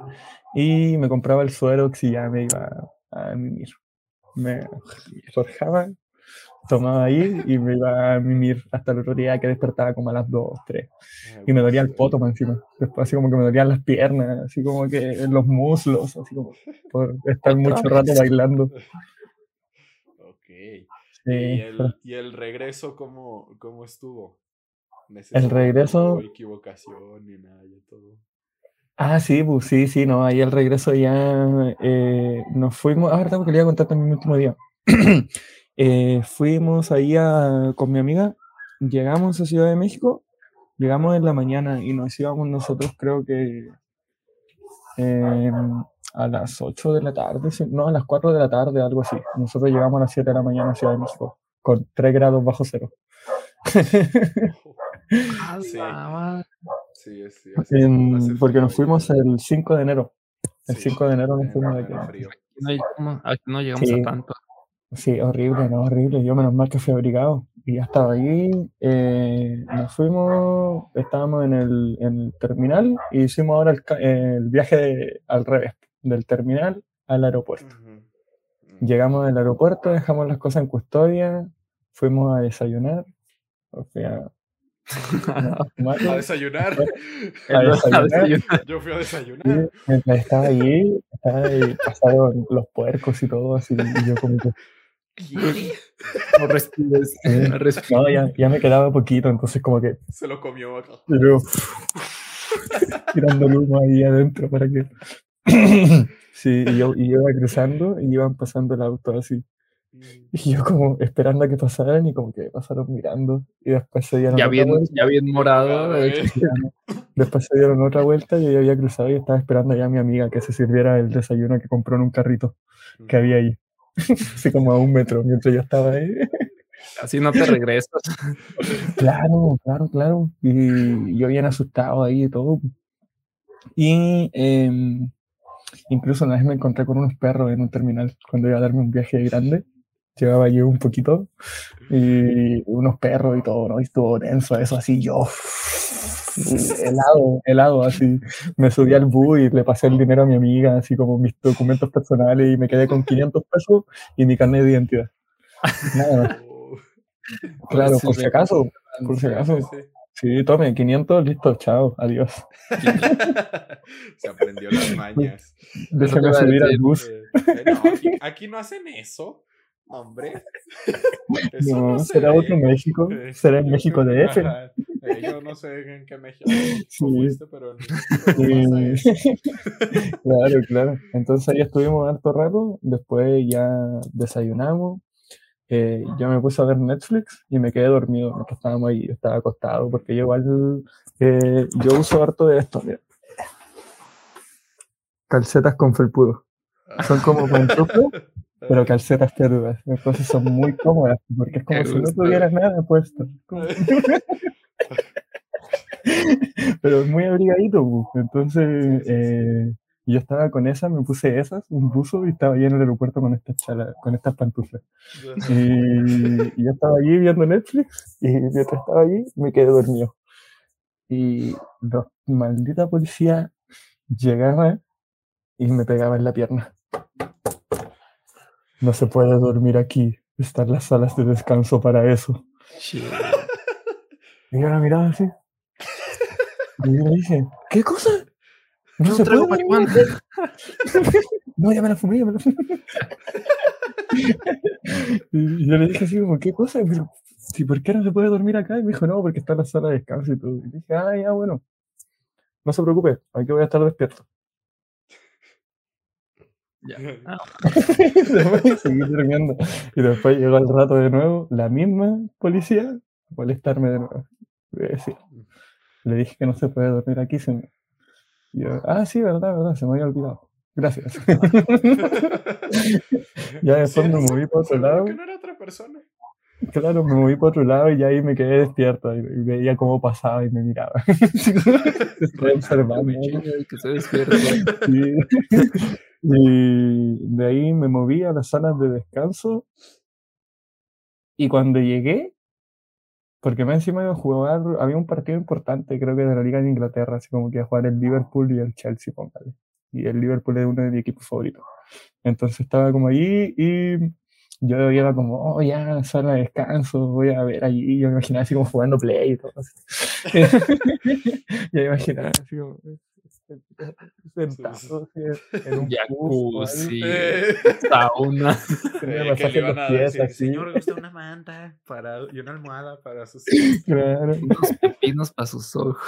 y me compraba el Suerox y ya me iba a mimir. Me forjaba, tomaba ahí y me iba a mimir hasta el otro día que despertaba como a las 2, 3. Y me dolía el poto encima. Después así como que me dolían las piernas, así como que los muslos, así como por estar mucho rato bailando. Ok. Sí, ¿Y el, y el regreso cómo, cómo estuvo? El regreso- equivocación ni nada, ya todo. Ah, sí, pues sí, sí, no, ahí al regreso ya eh, nos fuimos, ah, verdad, porque le iba a contar también mi último día. Eh, fuimos ahí a- con mi amiga, llegamos a Ciudad de México, llegamos en la mañana y nos íbamos nosotros creo que eh, a las 8 de la tarde, no, a las 4 de la tarde, algo así. Nosotros llegamos a las 7 de la mañana a Ciudad de México, con 3 grados bajo cero. Sí. Sí, sí, hace- En- porque nos fuimos el 5 de enero. El Sí, 5 de enero nos fuimos de aquí. No, llegamos- aquí no llegamos Sí. a tanto. Sí, horrible, no, horrible. Yo menos mal que fui abrigado. Y ya estaba ahí. eh, nos fuimos, estábamos en el, en el terminal y hicimos ahora el, viaje de- al revés, del terminal al aeropuerto. Llegamos al aeropuerto, dejamos las cosas en custodia, fuimos a desayunar, o sea, a desayunar. a. Yo fui a desayunar. y estaba allí, estaba ahí, pasaron los puercos y todo así, y yo como que, No respires. No respires. no, ya, ya me quedaba poquito, entonces como que Se lo comió acá. Pero tirando el humo ahí adentro para que. sí, y yo, y yo iba cruzando y iban pasando el auto así. Y yo como esperando a que pasaran y como que pasaron mirando. Y después se dieron Ya otra bien, vuelta. ya bien morado. Eh. Después se dieron otra vuelta y yo ya había cruzado y estaba esperando ya a mi amiga que se sirviera el desayuno que compró en un carrito que había ahí. Así como a un metro mientras yo estaba ahí. Así no te regresas. Claro, claro, claro. Y yo bien asustado ahí y todo. Y em, incluso una vez me encontré con unos perros en un terminal cuando iba a darme un viaje grande. Llevaba allí un poquito y unos perros y todo, ¿no? Y estuvo denso eso así, yo helado, helado, así. Me subí al bus y le pasé el dinero a mi amiga, así como mis documentos personales y me quedé con 500 pesos y mi carnet de identidad. Nada más. Claro, por si acaso, por si acaso. sí. Tome, 500, listo, chao, adiós. Se aprendió las mañas. Déjame subir al bus. Eh, eh, no, aquí, aquí no hacen eso. Hombre. Eso No, se será ve. otro México, será en México DF. ajá. Eh, yo no sé en qué México Sí. fuiste, pero en Sí. claro, claro. Entonces ahí estuvimos harto rato, después ya desayunamos, eh, yo me puse a ver Netflix y me quedé dormido mientras estábamos ahí, yo estaba acostado, porque yo igual, eh, yo uso harto de esto, mira. Calcetas con felpudo. Son como pantuflas, pero calcetas peludas. Entonces son muy cómodas, porque es como si no tuvieras nada puesto. Pero es muy abrigadito, entonces eh, yo estaba con esas, me puse esas, un buzo y estaba ahí en el aeropuerto con estas chalas, con estas pantuflas. Y, y yo estaba allí viendo Netflix y mientras estaba allí me quedé dormido. Y los maldita policía llegaba y me pegaba en la pierna. No se puede dormir aquí, están las salas de descanso para eso. Shit. Y yo la miraba así. Y yo le dije, ¿qué cosa? No se puede. marihuana. No, ya me la fumé, ya me la fumé. y yo le dije así como, ¿qué cosa? Pero, ¿y por qué no se puede dormir acá? Y me dijo, no, porque está en la sala de descanso y todo. Y dije, ah, ya, bueno. No se preocupe, aquí voy a estar despierto. Ya. Ah, seguí durmiendo. Y después llegó al rato de nuevo la misma policía a molestarme de nuevo. Le dije que no se puede dormir aquí. señor. Y yo, ah, sí, verdad, verdad, se me había olvidado. Gracias. ya después me moví para otro lado. Que no era otra persona. Claro, me moví para otro lado y ya ahí me quedé despierto y, y veía cómo pasaba y me miraba. Estoy observando. que se despierta. Sí. Y de ahí me moví a las salas de descanso. Y cuando llegué, porque más encima iba a jugar, había un partido importante, creo que de la Liga de Inglaterra, así como que iba a jugar el Liverpool y el Chelsea, póngale. Y el Liverpool es uno de mis equipos favoritos. Entonces estaba como allí y yo iba como, oh, ya, sala de descanso, voy a ver allí. Yo me imaginaba así como jugando play y todo. Así. me imaginaba así como sentado así, en un Jacuzzi, Eh, sauna. tenía eh, que le a pies, decir, así. señor, gusta una manta para, y una almohada para sus... Claro. Unos pepinos para sus ojos.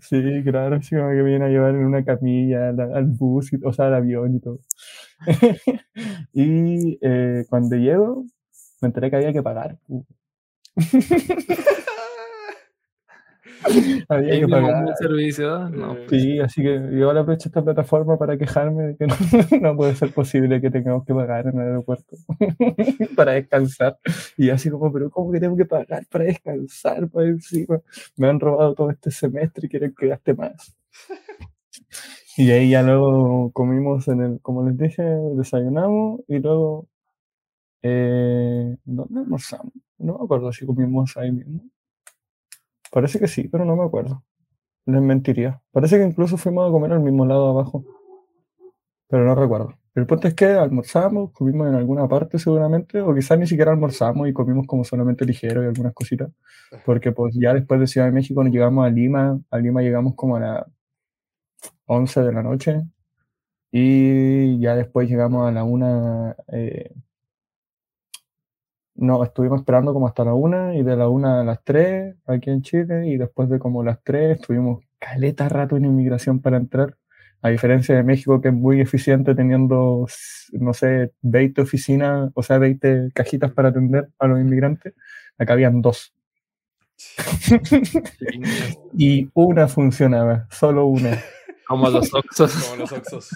Sí, claro, sí, como que me vienen a llevar en una camilla al, al bus, y- o sea, al avión y todo. y eh, cuando llego, me enteré que había que pagar. había que pagar. un servicio, no. Sí, así que yo ahora aprovecho esta plataforma para quejarme de que no, no puede ser posible que tengamos que pagar en el aeropuerto para descansar. Y así como, pero ¿cómo que tengo que pagar para descansar? Para encima? Me han robado todo este semestre y quieren que gaste más. Y ahí ya luego comimos en el, como les dije, desayunamos y luego, eh, ¿dónde almorzamos? No me acuerdo si comimos ahí mismo. Parece que sí, pero no me acuerdo. Les mentiría. Parece que incluso fuimos a comer al mismo lado abajo. Pero no recuerdo. El punto es que almorzamos, comimos en alguna parte seguramente, o quizás ni siquiera almorzamos y comimos como solamente ligero y algunas cositas. Porque pues ya después de Ciudad de México nos llegamos a Lima. A Lima llegamos como a las 11 de la noche. Y ya después llegamos a la una. eh, no, estuvimos esperando como hasta la una y de la una a las tres aquí en Chile y después de como las tres estuvimos caleta rato en inmigración para entrar. A diferencia de México que es muy eficiente teniendo, no sé, 20 oficinas, o sea, 20 cajitas para atender a los inmigrantes, acá habían dos. Y una funcionaba, solo una. Como los oxos. Como los oxos.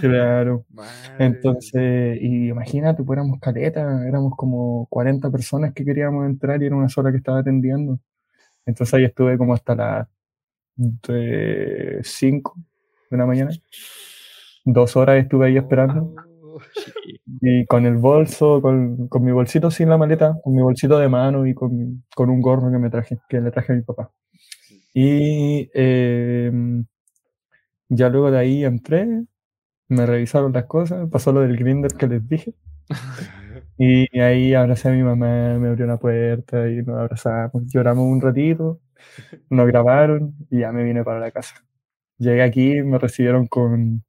Claro. Madre. Entonces, y imagínate, pues éramos caleta, éramos como 40 personas que queríamos entrar y era una sola que estaba atendiendo. Entonces ahí estuve como hasta las 5 de la mañana. Dos horas estuve ahí esperando. Oh, Y con el bolso, con, con mi bolsito sin la maleta, con mi bolsito de mano y con, con un gorro que me traje, que le traje a mi papá. Y eh, ya luego de ahí entré, me revisaron las cosas, pasó lo del grinder que les dije. Y ahí abracé a mi mamá, me abrió la puerta y nos abrazamos, lloramos un ratito, nos grabaron y ya me vine para la casa. Llegué aquí, me recibieron con,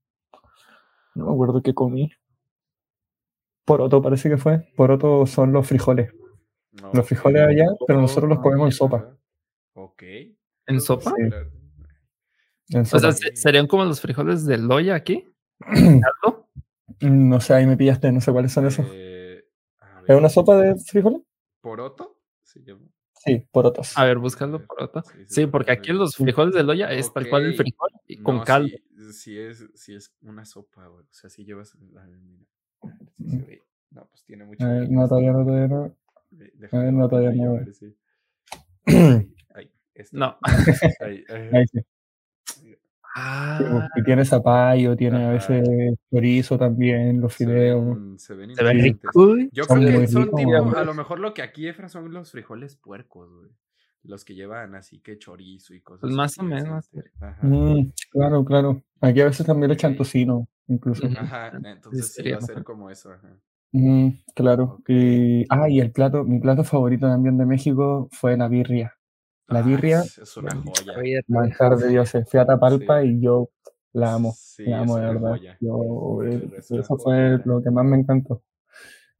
no me acuerdo qué comí. Poroto parece que fue. Poroto son los frijoles. No, Los frijoles allá, pero nosotros los comemos en sopa. Ok. ¿En sopa? Sí. O sea, ¿se- ¿serían como los frijoles de Loya aquí? ¿Caldo? No sé, ahí me pillaste, no sé cuáles son esos. Eh, ¿Es una sopa de frijoles? ¿Poroto? Se llama. Sí, porotos. A ver, búscalo por otra. Sí, sí, Sí, sí, porque sí, aquí sí. los frijoles de Loya es tal cual el frijol y con No, caldo. Sí, sí es, sí es una sopa, güey. O sea, si llevas. la- sí Mm. No, pues tiene mucho. A ver, no, todavía está- no, todavía no. A ver, no, todavía no. Ahí, ahí. No. Ahí, ahí. Ahí sí. Ah, Y tiene zapallo, tiene a veces chorizo también, los Se fideos. ven, se ven se ve interesantes. rico. güey. Yo Son creo que son ricos, tipo, a lo mejor lo que aquí Efra son los frijoles puercos, güey. Los que llevan así que chorizo y cosas Pues más así, o menos. Ajá. Mm, claro, claro. Aquí a veces también le echan tocino, incluso. Ajá, entonces sí sería va a ser como eso, ajá. Mm, claro. Y, ah, y el plato, mi plato favorito también de México fue la birria. La Ah, birria, es, es una joya. Manjar de dioses. Fui a Tapalpa Sí. y yo la amo. Sí, la amo de verdad. Yo, eh, es una eso fue lo que más me encantó.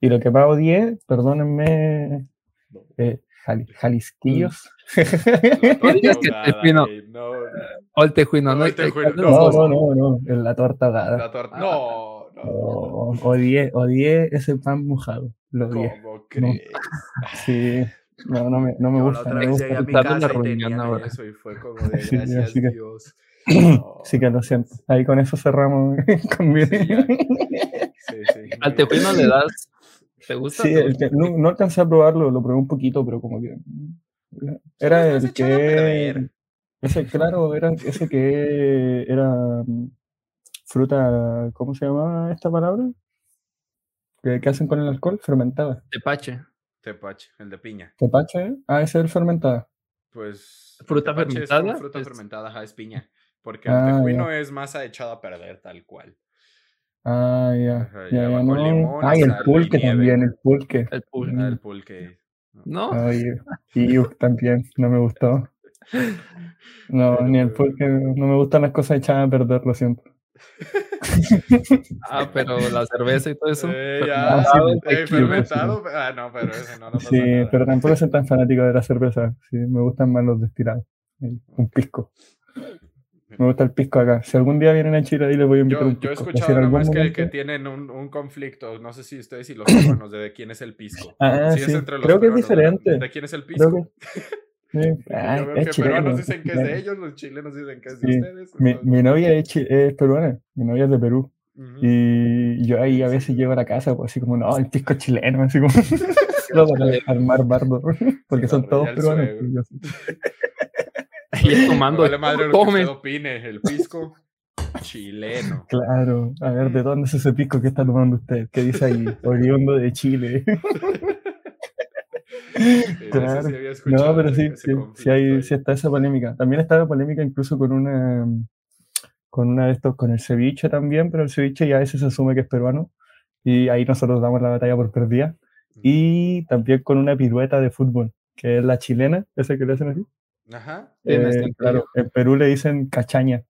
Y lo que más odié, perdónenme, eh, jali- jalisquillos. No No, O el tejuino, No, ¿no? el tejuino, Los no. No, en la torta ahogada. la torta. No, no. Oh, odié, odié ese pan mojado. Lo odié. ¿Cómo crees? Sí, no, no me, no me la gusta. otra me vez gusta. llegué a mi casa la y ahora. eso y fue como de Sí, gracias así que- Dios. No. Sí que lo siento. Ahí con eso cerramos con mi... Sí. Sí, sí. Al tejuino le das. ¿Te gusta? Sí, ¿Te el que- no, no alcancé a probarlo, lo probé un poquito, pero como que... Era el que... Ese, claro, era ese que era mm, fruta, ¿cómo se llama esta palabra? ¿Qué, qué hacen con el alcohol? Fermentada. Tepache. Tepache, el de piña. ¿Tepache? Ah, ese es el fermentada. Pues. ¿Fruta tepache es fermentada? fruta Es- fermentada, ajá, es piña. Porque Ah, el ya. tejuino es masa echada a perder tal cual. Ah, ya. No. limón, Ah, y el pulque también, el pulque. El pulque. Mm. Ah, el pulque. No. Oye, y también, no me gustó. No, Pero, ni el pulque, no me gustan las cosas echadas a perder, lo siento. Ah, pero la cerveza y todo eso. Eh, ya, sí, eh, tequila. fermentado. Ah, no, pero ese no, pasa Sí, nada. pero tampoco soy tan fanático de la cerveza. Sí, me gustan más los destilados. Un pisco. Me gusta el pisco acá. Si algún día vienen a Chile, ahí les voy a invitar Yo, un yo he pisco. O si escuchado algún nomás que, que tienen un, un conflicto. No sé si ustedes y los peruanos de quién es el pisco. Ah, Sí, es sí. entre los Creo que es diferente. ¿De quién es el Creo pisco? yo veo es que chileno, peruanos dicen que es de ellos, los chilenos dicen que es Sí. de ustedes. Mi, entonces- mi novia es, chi- es peruana, mi novia es de Perú. Y yo ahí a veces llego a la casa, pues así como, no, el pisco es chileno, así como, solo para armar bardo, porque Sí, son todos peruanos. y yo así, Y él tomando. Vale madre lo que Tome. usted opine. El pisco chileno. Claro, a ver, ¿de dónde es ese pisco que está tomando usted? ¿Qué dice ahí? Oriundo de Chile. Claro. sí había No, pero sí, sí, sí, hay, sí está esa polémica. También está la polémica incluso con una, con una de estos, con el ceviche también, pero el ceviche ya a veces se asume que es peruano y ahí nosotros damos la batalla por perdida. Y también con una pirueta de fútbol, que es la chilena, esa que le hacen así. Ajá. Eh, claro, en Perú le dicen cachaña.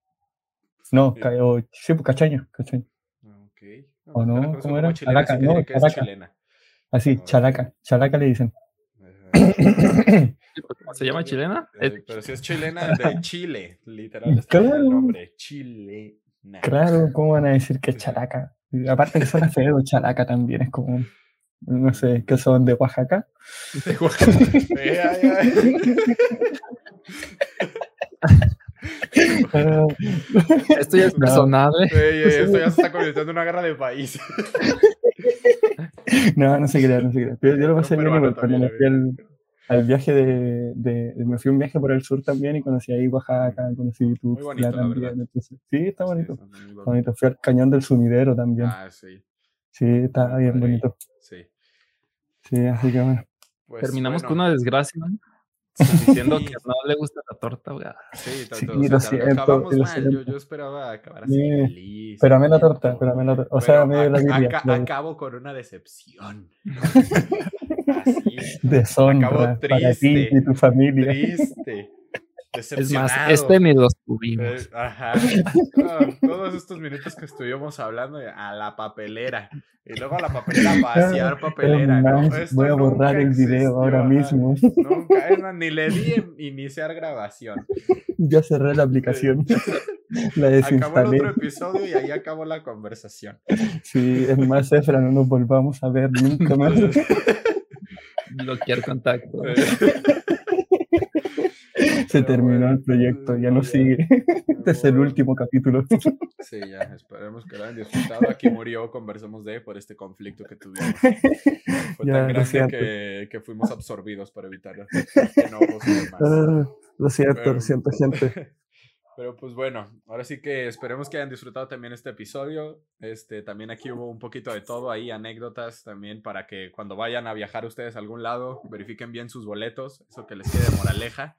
No, Sí. ca- o- sí, pues cachaña, cachaña. Ok. ¿O no? yo la conozco ¿Cómo era? chilena, Chalaca, no, chalaca. Así, Ah, chalaca, chalaca le dicen. Pues, ¿Se llama chilena? Es- Pero si es chilena de Chile, literal. Claro. el nombre. Chilena. Claro, ¿cómo van a decir que es chalaca? Aparte que suena feo, chalaca también, es como, no sé, que son de Oaxaca. Ay, ay. Ah, Esto ya es No. personal, ¿eh? Ey, ey, esto ya se está convirtiendo en una guerra de país. no, no se crea, no se crea. Yo, yo lo Pero pasé bien igual, cuando me también, al, viaje de, de, Me fui un viaje por el sur también y conocí ahí Oaxaca, conocí Muy bonito, Tuxtla la también. entonces, sí, está bonito. Sí, muy está bonito. Fui al cañón del sumidero también. Ah, sí. Sí, está muy bien bonito. Sí. Sí, así que bueno. Pues, Terminamos bueno, con una desgracia, ¿no? Sí, Diciendo que no le gusta la torta ahogada. Sí, Sí, tanto, lo o sea, siento, acabamos lo mal. Yo, siento. yo esperaba acabar así Sí, feliz. Pero a mí la torta, pero a mí la torta. O sea, mí la la- acabo con una decepción. Así, Deshonra Acabó para ti triste, y tu familia. triste. Es más, este ni lo subimos. Eh, ajá. Ah, todos estos minutos que estuvimos hablando a la papelera. Y luego a la papelera a vaciar papelera. ¿no? voy a borrar el video ahora ajá. mismo. Nunca, es más, ni le di iniciar grabación. Ya cerré la aplicación. La Acabó el desinstalé. otro episodio y ahí acabó la conversación. Sí, es más, Efra, no nos volvamos a ver nunca más. Bloquear contacto. Se terminó bueno, el proyecto, ya no sigue. Este es el último capítulo. Sí, ya, esperemos que lo hayan disfrutado. Aquí murió, conversamos de por este conflicto que tuvimos. Fue Ya, tan grande que, que fuimos absorbidos para evitar enojos y demás. Ah, Lo siento, Pero- lo siento, gente. Pero pues bueno, ahora sí que esperemos que hayan disfrutado también este episodio. Este, también aquí hubo un poquito de todo ahí, anécdotas también para que cuando vayan a viajar ustedes a algún lado, verifiquen bien sus boletos, eso que les quede de moraleja.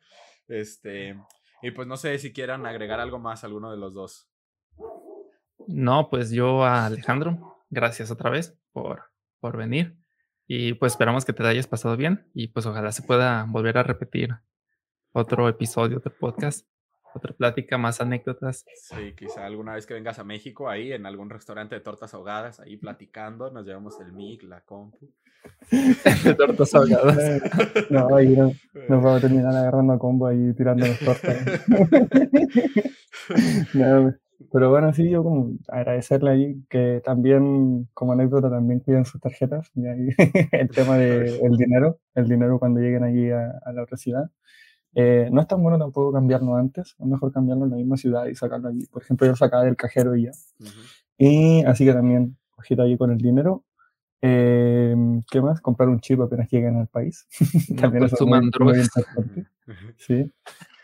Este, y pues no sé si quieran agregar algo más alguno de los dos. No, pues yo a Alejandro, gracias otra vez por, por venir. Y pues esperamos que te hayas pasado bien y pues ojalá se pueda volver a repetir otro episodio de podcast. Otra plática, más anécdotas. Sí, quizá alguna vez que vengas a México, ahí en algún restaurante de tortas ahogadas, ahí platicando, nos llevamos el mic, la compu. tortas ahogadas. No, ahí no, nos vamos a terminar agarrando a combo ahí tirando las tortas. No, pero bueno, sí, yo como agradecerle ahí que también, como anécdota, también cuiden sus tarjetas. Y ahí, el tema del dinero, el dinero cuando lleguen allí a, a la otra ciudad. Eh, no es tan bueno tampoco cambiarlo antes, es mejor cambiarlo en la misma ciudad y sacarlo allí. Por ejemplo, yo sacaba del cajero y ya. Ujú. Y así que también, ojito allí con el dinero. Eh, ¿Qué más? Comprar un chip apenas lleguen al país. No también es muy, muy importante. Sí.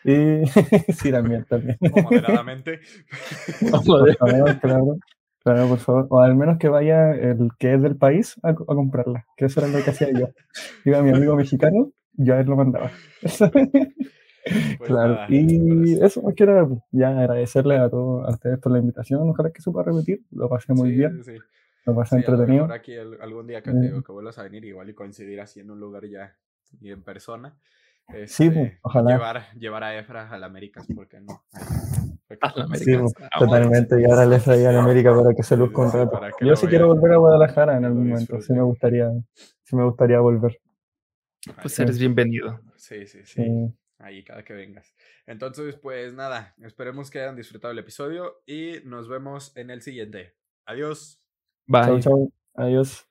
Y sí, también, también. O moderadamente. Favor, claro. Claro, por favor. O al menos que vaya el que es del país a, a comprarla. Que eso era lo que hacía yo. Iba mi amigo mexicano, yo a él lo mandaba. Pues claro. nada, Y ahora eso, más que era ya agradecerle a todos a ustedes por la invitación. Ojalá que se pueda repetir. Lo pasé muy sí, bien. sí, sí. Lo pasé Sí, a entretenido. mejor aquí el- algún día que, Eh. te digo que vuelvas a venir, igual y coincidir así en un lugar ya y en persona. Sí, pues, Este, ojalá. Llevar, llevar a Efra a la Américas, ¿por qué no? Ahí, A la Sí, América. pues, Vamos. totalmente. Y ahora les traía a América para que se Sí, luzca un sí, rato. para que Yo sí quiero volver a Guadalajara en algún momento. Sí me gustaría, sí me gustaría volver. Pues eres bienvenido. Sí, sí, sí. Sí. Ahí, cada que vengas. Entonces, pues nada, esperemos que hayan disfrutado el episodio y nos vemos en el siguiente. Adiós. Bye. Chau, chau. Adiós.